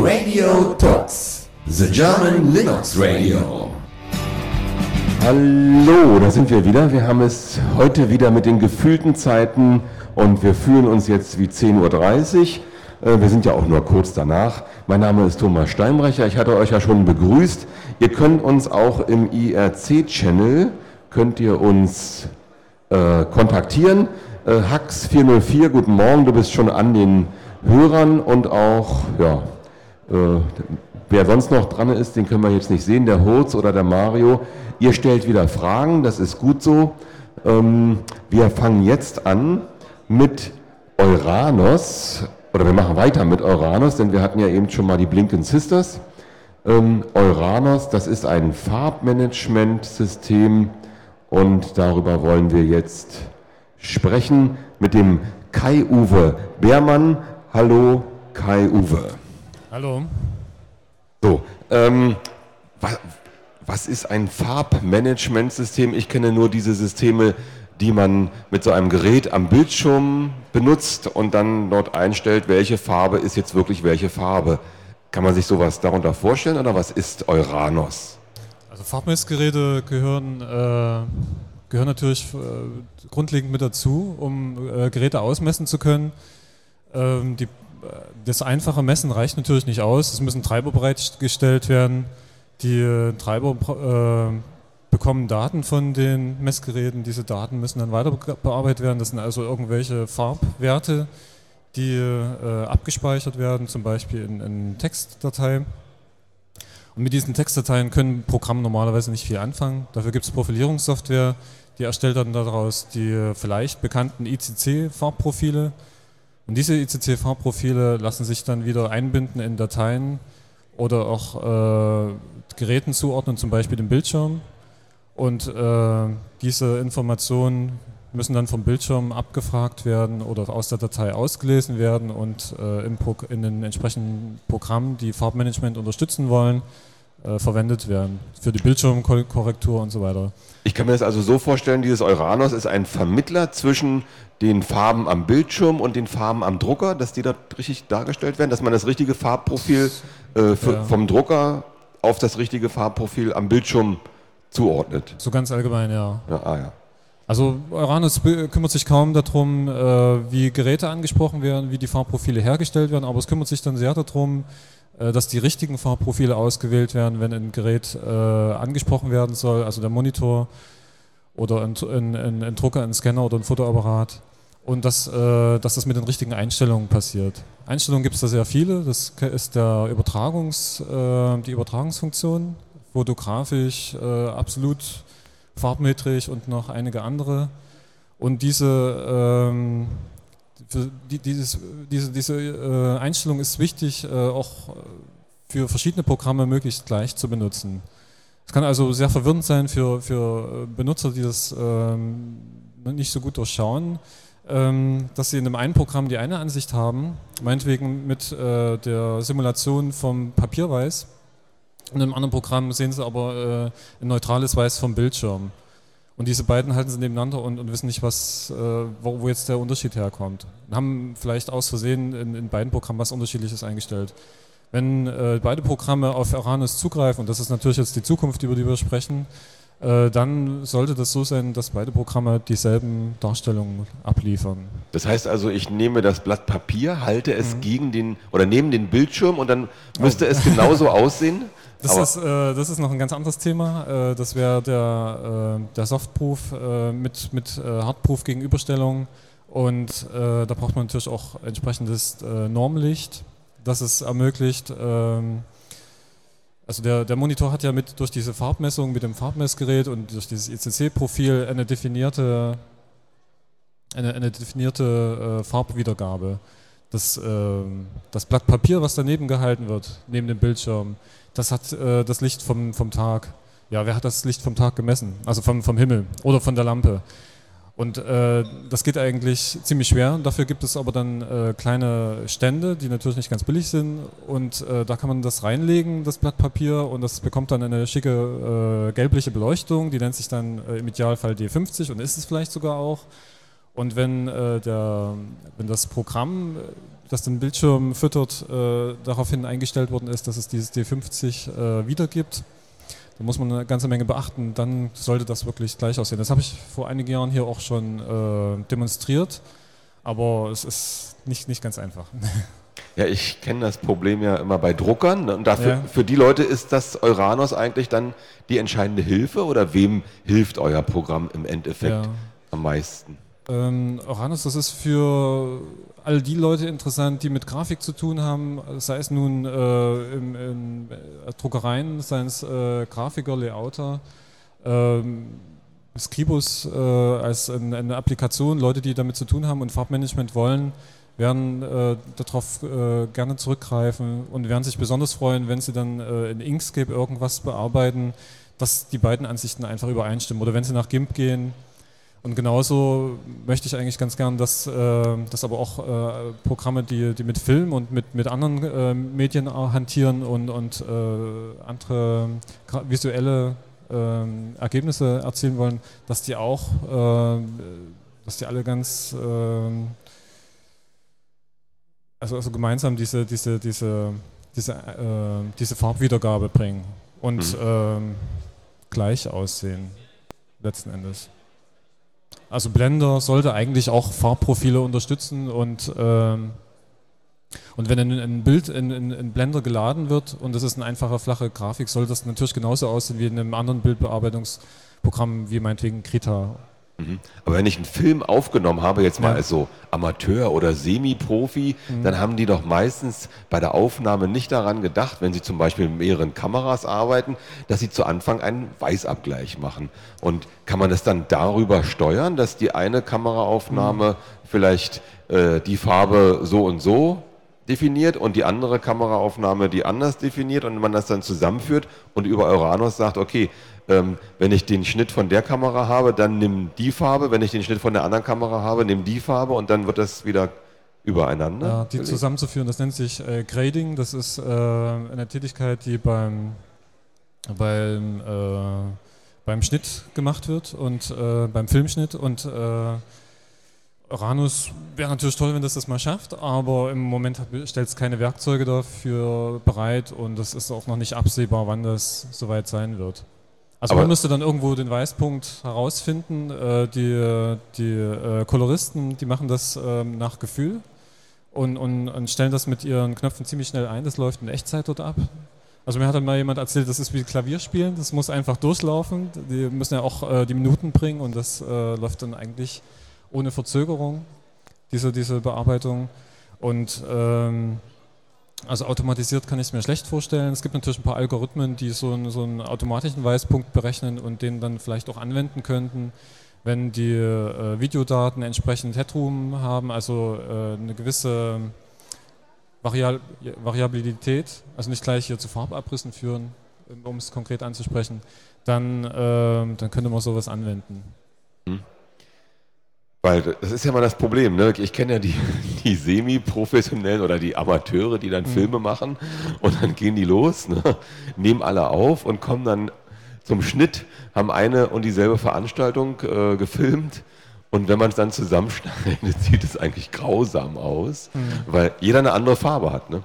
Radio Talks, the German Linux Radio. Hallo, da sind wir wieder. Wir haben es heute wieder mit den gefühlten Zeiten und wir fühlen uns jetzt wie 10.30 Uhr. Äh, wir sind ja auch nur kurz danach. Mein Name ist Thomas Steinbrecher. Ich hatte euch ja schon begrüßt. Ihr könnt uns auch im IRC-Channel, könnt ihr uns äh, kontaktieren. Äh, Hax 404, guten Morgen. Du bist schon an den Hörern und auch, ja, äh, wer sonst noch dran ist, den können wir jetzt nicht sehen, der Hurz oder der Mario. Ihr stellt wieder Fragen, das ist gut so. Ähm, wir fangen jetzt an mit Euranos, oder wir machen weiter mit Euranos, denn wir hatten ja eben schon mal die Blinken Sisters. Ähm, Euranos, das ist ein Farbmanagementsystem und darüber wollen wir jetzt sprechen mit dem Kai-Uwe Beermann. Hallo, Kai-Uwe. Hallo. So, ähm, was, was ist ein Farbmanagementsystem? Ich kenne nur diese Systeme, die man mit so einem Gerät am Bildschirm benutzt und dann dort einstellt, welche Farbe ist jetzt wirklich welche Farbe. Kann man sich sowas darunter vorstellen oder was ist Euranos? Also Farbmessgeräte gehören, äh, gehören natürlich äh, grundlegend mit dazu, um äh, Geräte ausmessen zu können. Ähm, die, das einfache Messen reicht natürlich nicht aus. Es müssen Treiber bereitgestellt werden die äh, Treiber äh, bekommen Daten von den Messgeräten. Diese Daten müssen dann weiter bearbeitet werden. Das sind also irgendwelche Farbwerte, die äh, abgespeichert werden, zum Beispiel in, in Textdatei. Und mit diesen Textdateien können Programme normalerweise nicht viel anfangen. Dafür gibt es Profilierungssoftware, die erstellt dann daraus die vielleicht bekannten ICC-Farbprofile. Und diese ICC-Farbprofile lassen sich dann wieder einbinden in Dateien, oder auch äh, Geräten zuordnen, zum Beispiel dem Bildschirm. Und äh, diese Informationen müssen dann vom Bildschirm abgefragt werden oder aus der Datei ausgelesen werden und äh, in den entsprechenden Programmen, die Farbmanagement unterstützen wollen, äh, verwendet werden für die Bildschirmkorrektur und so weiter. Ich kann mir das also so vorstellen, dieses Euranos ist ein Vermittler zwischen den Farben am Bildschirm und den Farben am Drucker, dass die da richtig dargestellt werden, dass man das richtige Farbprofil äh, für, ja. vom Drucker auf das richtige Farbprofil am Bildschirm zuordnet. So ganz allgemein, ja. ja ah, ja. Also Uranus kümmert sich kaum darum, äh, wie Geräte angesprochen werden, wie die Farbprofile hergestellt werden, aber es kümmert sich dann sehr darum, äh, dass die richtigen Farbprofile ausgewählt werden, wenn ein Gerät äh, angesprochen werden soll, also der Monitor oder ein, ein, ein, ein Drucker, ein Scanner oder ein Fotoapparat und dass, dass das mit den richtigen Einstellungen passiert. Einstellungen gibt es da sehr viele. Das ist der Übertragungs, die Übertragungsfunktion, fotografisch, absolut farbmetrisch und noch einige andere. Und diese, ähm, die, dieses, diese, diese äh, Einstellung ist wichtig, äh, auch für verschiedene Programme möglichst gleich zu benutzen. Es kann also sehr verwirrend sein für, für Benutzer, die das ähm, nicht so gut durchschauen ähm, dass Sie in dem einen Programm die eine Ansicht haben, meinetwegen mit äh, der Simulation vom Papierweiß. Und im anderen Programm sehen Sie aber äh, ein neutrales Weiß vom Bildschirm. Und diese beiden halten sie nebeneinander und, und wissen nicht, was, äh, wo, wo, jetzt der Unterschied herkommt. Und haben vielleicht aus Versehen in, in beiden Programmen was Unterschiedliches eingestellt. Wenn äh, beide Programme auf Uranus zugreifen, und das ist natürlich jetzt die Zukunft, über die wir sprechen, äh, dann sollte das so sein, dass beide Programme dieselben Darstellungen abliefern. Das heißt also, ich nehme das Blatt Papier, halte es mhm. gegen den oder neben den Bildschirm und dann müsste oh. es genauso aussehen. Das ist, äh, das ist noch ein ganz anderes Thema. Äh, das wäre der, äh, der Softproof äh, mit, mit äh, Hardproof Gegenüberstellung. Und da braucht man natürlich auch entsprechendes Normlicht, das es ermöglicht, ähm, also der, der Monitor hat ja mit durch diese Farbmessung mit dem Farbmessgerät und durch dieses ECC-Profil eine definierte, eine, eine definierte äh, Farbwiedergabe. Das, äh, das Blatt Papier, was daneben gehalten wird, neben dem Bildschirm, das hat äh, das Licht vom, vom Tag. Ja, wer hat das Licht vom Tag gemessen? Also vom, vom Himmel oder von der Lampe. Und äh, das geht eigentlich ziemlich schwer. Dafür gibt es aber dann äh, kleine Stände, die natürlich nicht ganz billig sind. Und äh, da kann man das reinlegen, das Blatt Papier, und das bekommt dann eine schicke äh, gelbliche Beleuchtung. Die nennt sich dann äh, im Idealfall D50 und ist es vielleicht sogar auch. Und wenn, äh, der, wenn das Programm, das den Bildschirm füttert, äh, daraufhin eingestellt worden ist, dass es dieses D50 äh, wiedergibt, dann muss man eine ganze Menge beachten, dann sollte das wirklich gleich aussehen. Das habe ich vor einigen Jahren hier auch schon äh, demonstriert, aber es ist nicht, nicht ganz einfach. Ja, ich kenne das Problem ja immer bei Druckern. ne? Und dafür, Ja. für die Leute ist das Euranos eigentlich dann die entscheidende Hilfe oder wem hilft euer Programm im Endeffekt Ja. am meisten? Ähm, Uranus, das ist für all die Leute interessant, die mit Grafik zu tun haben, sei es nun äh, im, in äh, Druckereien, seien es äh, Grafiker, Layouter, ähm, Scribus äh, als ein, eine Applikation, Leute, die damit zu tun haben und Farbmanagement wollen, werden äh, darauf äh, gerne zurückgreifen und werden sich besonders freuen, wenn sie dann in Inkscape irgendwas bearbeiten, dass die beiden Ansichten einfach übereinstimmen. Oder wenn sie nach GIMP gehen, und genauso möchte ich eigentlich ganz gern, dass, äh, dass aber auch äh, Programme, die, die mit Film und mit, mit anderen äh, Medien hantieren und, und äh, andere visuelle ähm, Ergebnisse erzielen wollen, dass die auch, äh, dass die alle ganz, ähm, also, also gemeinsam diese, diese, diese, diese, äh, diese Farbwiedergabe bringen und Mhm. ähm, gleich aussehen, letzten Endes. Also Blender sollte eigentlich auch Farbprofile unterstützen und, ähm, und wenn ein, ein Bild in, in, in Blender geladen wird und das ist eine einfache flache Grafik, soll das natürlich genauso aussehen wie in einem anderen Bildbearbeitungsprogramm wie meinetwegen Krita. Mhm. Aber wenn ich einen Film aufgenommen habe, jetzt mal Ja. als so Amateur oder Semi-Profi, dann haben die doch meistens bei der Aufnahme nicht daran gedacht, wenn sie zum Beispiel mit mehreren Kameras arbeiten, dass sie zu Anfang einen Weißabgleich machen. Und kann man das dann darüber steuern, dass die eine Kameraaufnahme vielleicht äh, die Farbe so und so definiert und die andere Kameraaufnahme die anders definiert und man das dann zusammenführt und über Uranus sagt, okay, ähm, wenn ich den Schnitt von der Kamera habe, dann nimm die Farbe, wenn ich den Schnitt von der anderen Kamera habe, nimm die Farbe und dann wird das wieder übereinander. Ja, die gelegt. zusammenzuführen, das nennt sich äh, Grading. Das ist äh, eine Tätigkeit, die beim, beim, äh, beim Schnitt gemacht wird und äh, beim Filmschnitt. Und äh, Uranus wäre natürlich toll, wenn das das mal schafft, aber im Moment stellt es keine Werkzeuge dafür bereit und es ist auch noch nicht absehbar, wann das soweit sein wird. Also Aber- man müsste dann irgendwo den Weißpunkt herausfinden. Äh, die die äh, Koloristen, die machen das ähm, nach Gefühl und, und, und stellen das mit ihren Knöpfen ziemlich schnell ein. Das läuft in Echtzeit dort ab. Also mir hat dann mal jemand erzählt, das ist wie Klavierspielen, das muss einfach durchlaufen. Die müssen ja auch äh, die Minuten bringen und das äh, läuft dann eigentlich ohne Verzögerung, diese, diese Bearbeitung. Und ähm, also automatisiert kann ich es mir schlecht vorstellen. Es gibt natürlich ein paar Algorithmen, die so einen, so einen automatischen Weißpunkt berechnen und den dann vielleicht auch anwenden könnten, wenn die äh, Videodaten entsprechend Headroom haben, also äh, eine gewisse Varial Variabilität, also nicht gleich hier zu Farbabrissen führen, um es konkret anzusprechen, dann, ähm, dann könnte man sowas anwenden. Weil das ist ja mal das Problem. Ne? Ich kenne ja die, die Semi-Professionellen oder die Amateure, die dann Filme machen und dann gehen die los, ne? nehmen alle auf und kommen dann zum Schnitt, haben eine und dieselbe Veranstaltung äh, gefilmt. Und wenn man es dann zusammenschneidet, sieht es eigentlich grausam aus, weil jeder eine andere Farbe hat. Ne?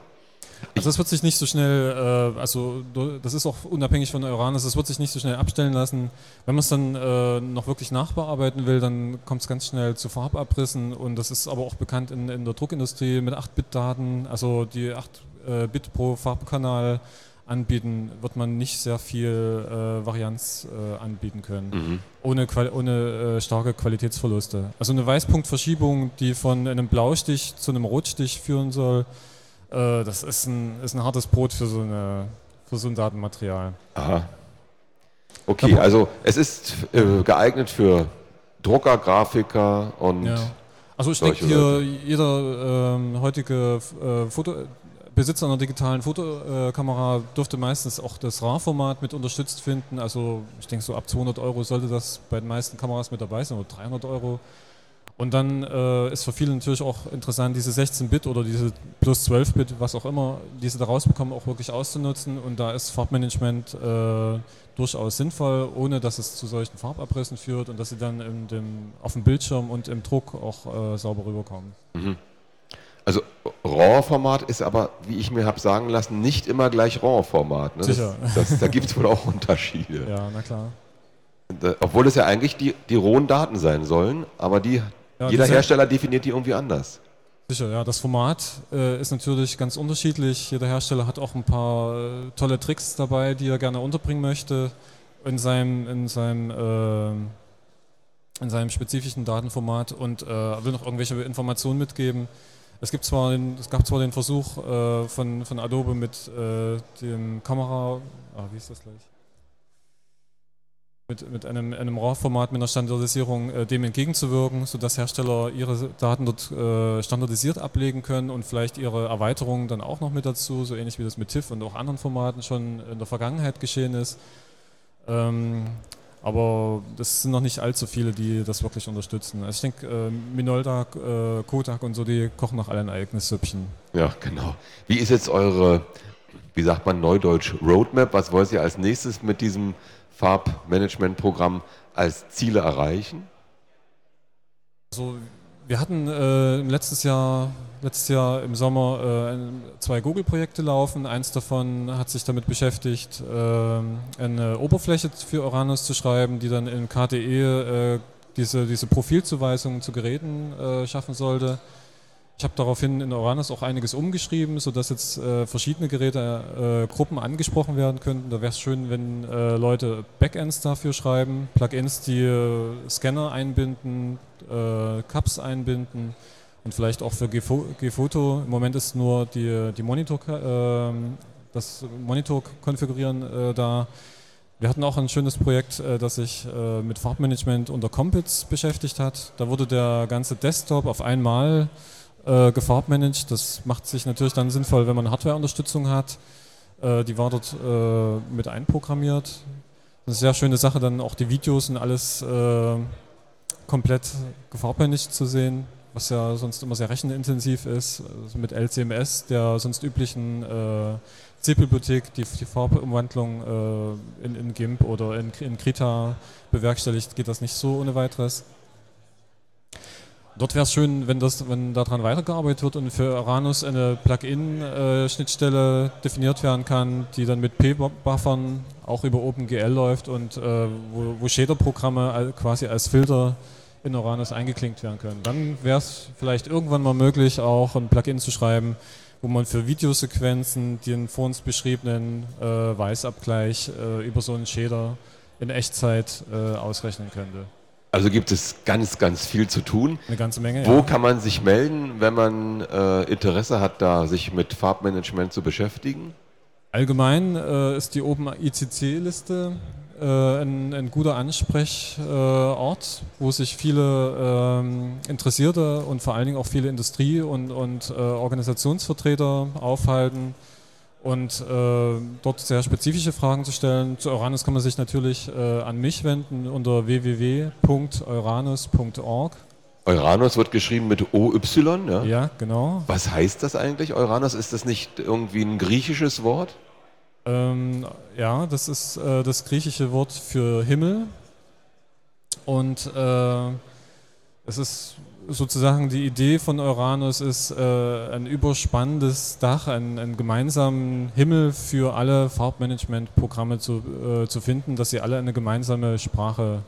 Also das wird sich nicht so schnell, äh, also das ist auch unabhängig von Uranus, das wird sich nicht so schnell abstellen lassen. Wenn man es dann äh, noch wirklich nachbearbeiten will, dann kommt es ganz schnell zu Farbabrissen und das ist aber auch bekannt in, in der Druckindustrie mit 8-Bit-Daten, also die 8 äh, Bit pro Farbkanal anbieten, wird man nicht sehr viel äh, Varianz äh, anbieten können, ohne, Qual ohne äh, starke Qualitätsverluste. Also eine Weißpunktverschiebung, die von einem Blaustich zu einem Rotstich führen soll, äh, das ist ein, ist ein hartes Brot für so, eine, für so ein Datenmaterial. Aha. Okay, also es ist äh, geeignet für Drucker, Grafiker und Ja. Also ich denke hier, jeder ähm, heutige äh, Foto, Besitzer einer digitalen Fotokamera dürfte meistens auch das RAW-Format mit unterstützt finden. Also ich denke so ab 200 Euro sollte das bei den meisten Kameras mit dabei sein oder 300 Euro. Und dann äh, ist für viele natürlich auch interessant, diese 16-Bit oder diese plus 12-Bit, was auch immer, diese da rausbekommen, auch wirklich auszunutzen. Und da ist Farbmanagement äh, durchaus sinnvoll, ohne dass es zu solchen Farbabrissen führt und dass sie dann in dem, auf dem Bildschirm und im Druck auch äh, sauber rüberkommen. Mhm. Also RAW-Format ist aber, wie ich mir habe sagen lassen, nicht immer gleich RAW-Format. Ne? Sicher. Das, das, da gibt es wohl auch Unterschiede. Ja, na klar. Obwohl es ja eigentlich die, die rohen Daten sein sollen, aber die, ja, jeder Hersteller definiert die irgendwie anders. Sicher, ja. Das Format äh, ist natürlich ganz unterschiedlich. Jeder Hersteller hat auch ein paar äh, tolle Tricks dabei, die er gerne unterbringen möchte in seinem, in seinem, äh, in seinem spezifischen Datenformat und äh, will noch irgendwelche Informationen mitgeben. Es, gibt zwar den, es gab zwar den Versuch äh, von, von Adobe mit äh, dem Kamera, ah, wie ist das gleich? Mit, mit einem, einem RAW-Format, mit einer Standardisierung äh, dem entgegenzuwirken, sodass Hersteller ihre Daten dort äh, standardisiert ablegen können und vielleicht ihre Erweiterungen dann auch noch mit dazu, so ähnlich wie das mit TIFF und auch anderen Formaten schon in der Vergangenheit geschehen ist. Ähm, aber das sind noch nicht allzu viele, die das wirklich unterstützen. Also ich denke, äh, Minolta, äh, Kodak und so, die kochen nach allen eigenes Süppchen. Ja, genau. Wie ist jetzt eure, wie sagt man neudeutsch, Roadmap? Was wollt ihr als nächstes mit diesem Farbmanagement-Programm als Ziele erreichen? Also wir hatten äh, letztes Jahr letztes Jahr im Sommer äh, zwei Google-Projekte laufen. Eins davon hat sich damit beschäftigt, äh, eine Oberfläche für Uranus zu schreiben, die dann in KDE äh, diese, diese Profilzuweisungen zu Geräten äh, schaffen sollte. Ich habe daraufhin in Uranus auch einiges umgeschrieben, sodass jetzt äh, verschiedene Gerätegruppen angesprochen werden könnten. Da wäre es schön, wenn Leute Backends dafür schreiben, Plugins, die Scanner einbinden, Cups einbinden und vielleicht auch für Gfoto. Im Moment ist nur die, die Monitor, äh, das Monitor konfigurieren äh, da. Wir hatten auch ein schönes Projekt, äh, das sich äh, mit Farbmanagement unter Compits beschäftigt hat. Da wurde der ganze Desktop auf einmal äh, gefarbmanagt. Das macht sich natürlich dann sinnvoll, wenn man Hardware-Unterstützung hat. Äh, die war dort mit einprogrammiert. Eine sehr schöne Sache, dann auch die Videos und alles komplett gefarbmanagt zu sehen was ja sonst immer sehr rechenintensiv ist, also mit LCMS, der sonst üblichen äh, C-Bibliothek, die die Farbumwandlung äh, in, in, GIMP oder in, in Krita bewerkstelligt, geht das nicht so ohne weiteres. Dort wäre es schön, wenn, das, wenn daran weitergearbeitet wird und für Aranus eine Plugin-Schnittstelle definiert werden kann, die dann mit P-Buffern auch über OpenGL läuft und äh, wo, wo Shader-Programme quasi als Filter in Uranus eingeklinkt werden können. Dann wäre es vielleicht irgendwann mal möglich, auch ein Plugin zu schreiben, wo man für Videosequenzen den vor uns beschriebenen äh, Weißabgleich äh, über so einen Shader in Echtzeit äh, ausrechnen könnte. Also gibt es ganz, ganz viel zu tun. Eine ganze Menge. Wo ja. kann man sich melden, wenn man äh, Interesse hat, da sich mit Farbmanagement zu beschäftigen? Allgemein äh, ist die Open ICC-Liste äh, ein, ein, guter Ansprechort, wo sich viele ähm, Interessierte und vor allen Dingen auch viele Industrie- und, und äh, Organisationsvertreter aufhalten und äh, dort sehr spezifische Fragen zu stellen. Zu Uranus kann man sich natürlich äh, an mich wenden unter www.uranus.org. Uranus wird geschrieben mit OY, ja? Ja, genau. Was heißt das eigentlich, Uranus? Ist das nicht irgendwie ein griechisches Wort? Ähm, ja, das ist äh, das griechische Wort für Himmel. Und äh, es ist sozusagen die Idee von Uranus ist äh, ein überspannendes Dach, einen, einen, gemeinsamen Himmel für alle Farbmanagement-Programme zu, äh, zu finden, dass sie alle eine gemeinsame Sprache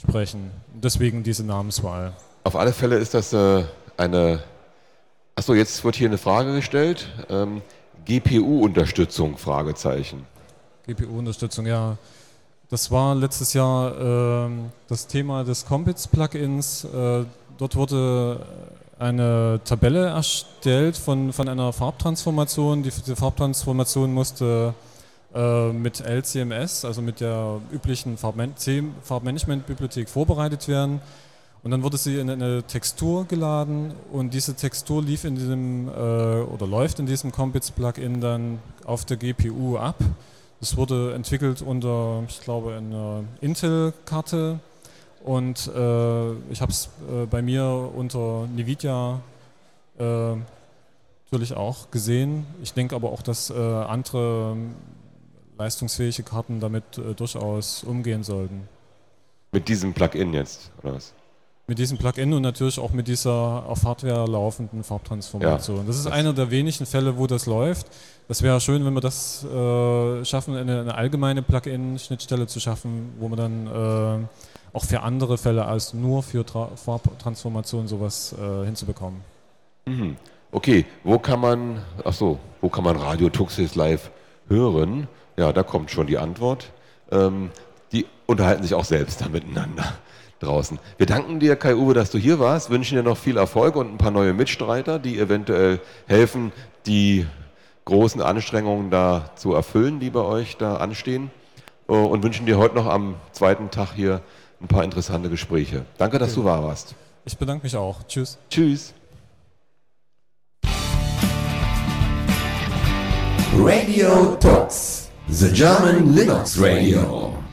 sprechen. Deswegen diese Namenswahl. Auf alle Fälle ist das äh, eine. Achso, jetzt wird hier eine Frage gestellt. Ähm, GPU-Unterstützung? Fragezeichen. GPU-Unterstützung, ja. Das war letztes Jahr äh, das Thema des Compits-Plugins. Äh, dort wurde eine Tabelle erstellt von, von einer Farbtransformation. Die, die Farbtransformation musste äh, mit LCMS, also mit der üblichen Farbmanagement-Bibliothek vorbereitet werden. Und dann wurde sie in eine Textur geladen und diese Textur lief in diesem äh, oder läuft in diesem Compits-Plugin dann auf der GPU ab. Das wurde entwickelt unter, ich glaube, einer Intel-Karte Und äh, ich habe es äh, bei mir unter Nvidia äh, natürlich auch gesehen. Ich denke aber auch, dass äh, andere ähm, leistungsfähige Karten damit äh, durchaus umgehen sollten. Mit diesem Plugin jetzt, oder was? Mit diesem Plugin und natürlich auch mit dieser auf Hardware laufenden Farbtransformation. Ja, das ist das- einer der wenigen Fälle, wo das läuft. Das wäre schön, wenn wir das äh, schaffen, eine, eine allgemeine Plugin-Schnittstelle zu schaffen, wo man dann äh, auch für andere Fälle als nur für Tra Farbtransformation sowas äh, hinzubekommen. Mhm. Okay, wo kann man, ach so, wo kann man Radio Tuxis live hören? Ja, da kommt schon die Antwort. Ähm, die unterhalten sich auch selbst da miteinander draußen. Wir danken dir, Kai-Uwe, dass du hier warst, wünschen dir noch viel Erfolg und ein paar neue Mitstreiter, die eventuell helfen, die großen Anstrengungen da zu erfüllen, die bei euch da anstehen. Äh, Und wünschen dir heute noch am zweiten Tag hier ein paar interessante Gespräche. Danke, dass du wahr warst. Ich bedanke mich auch. Tschüss. Tschüss. Radio Talks, the German Linux Radio.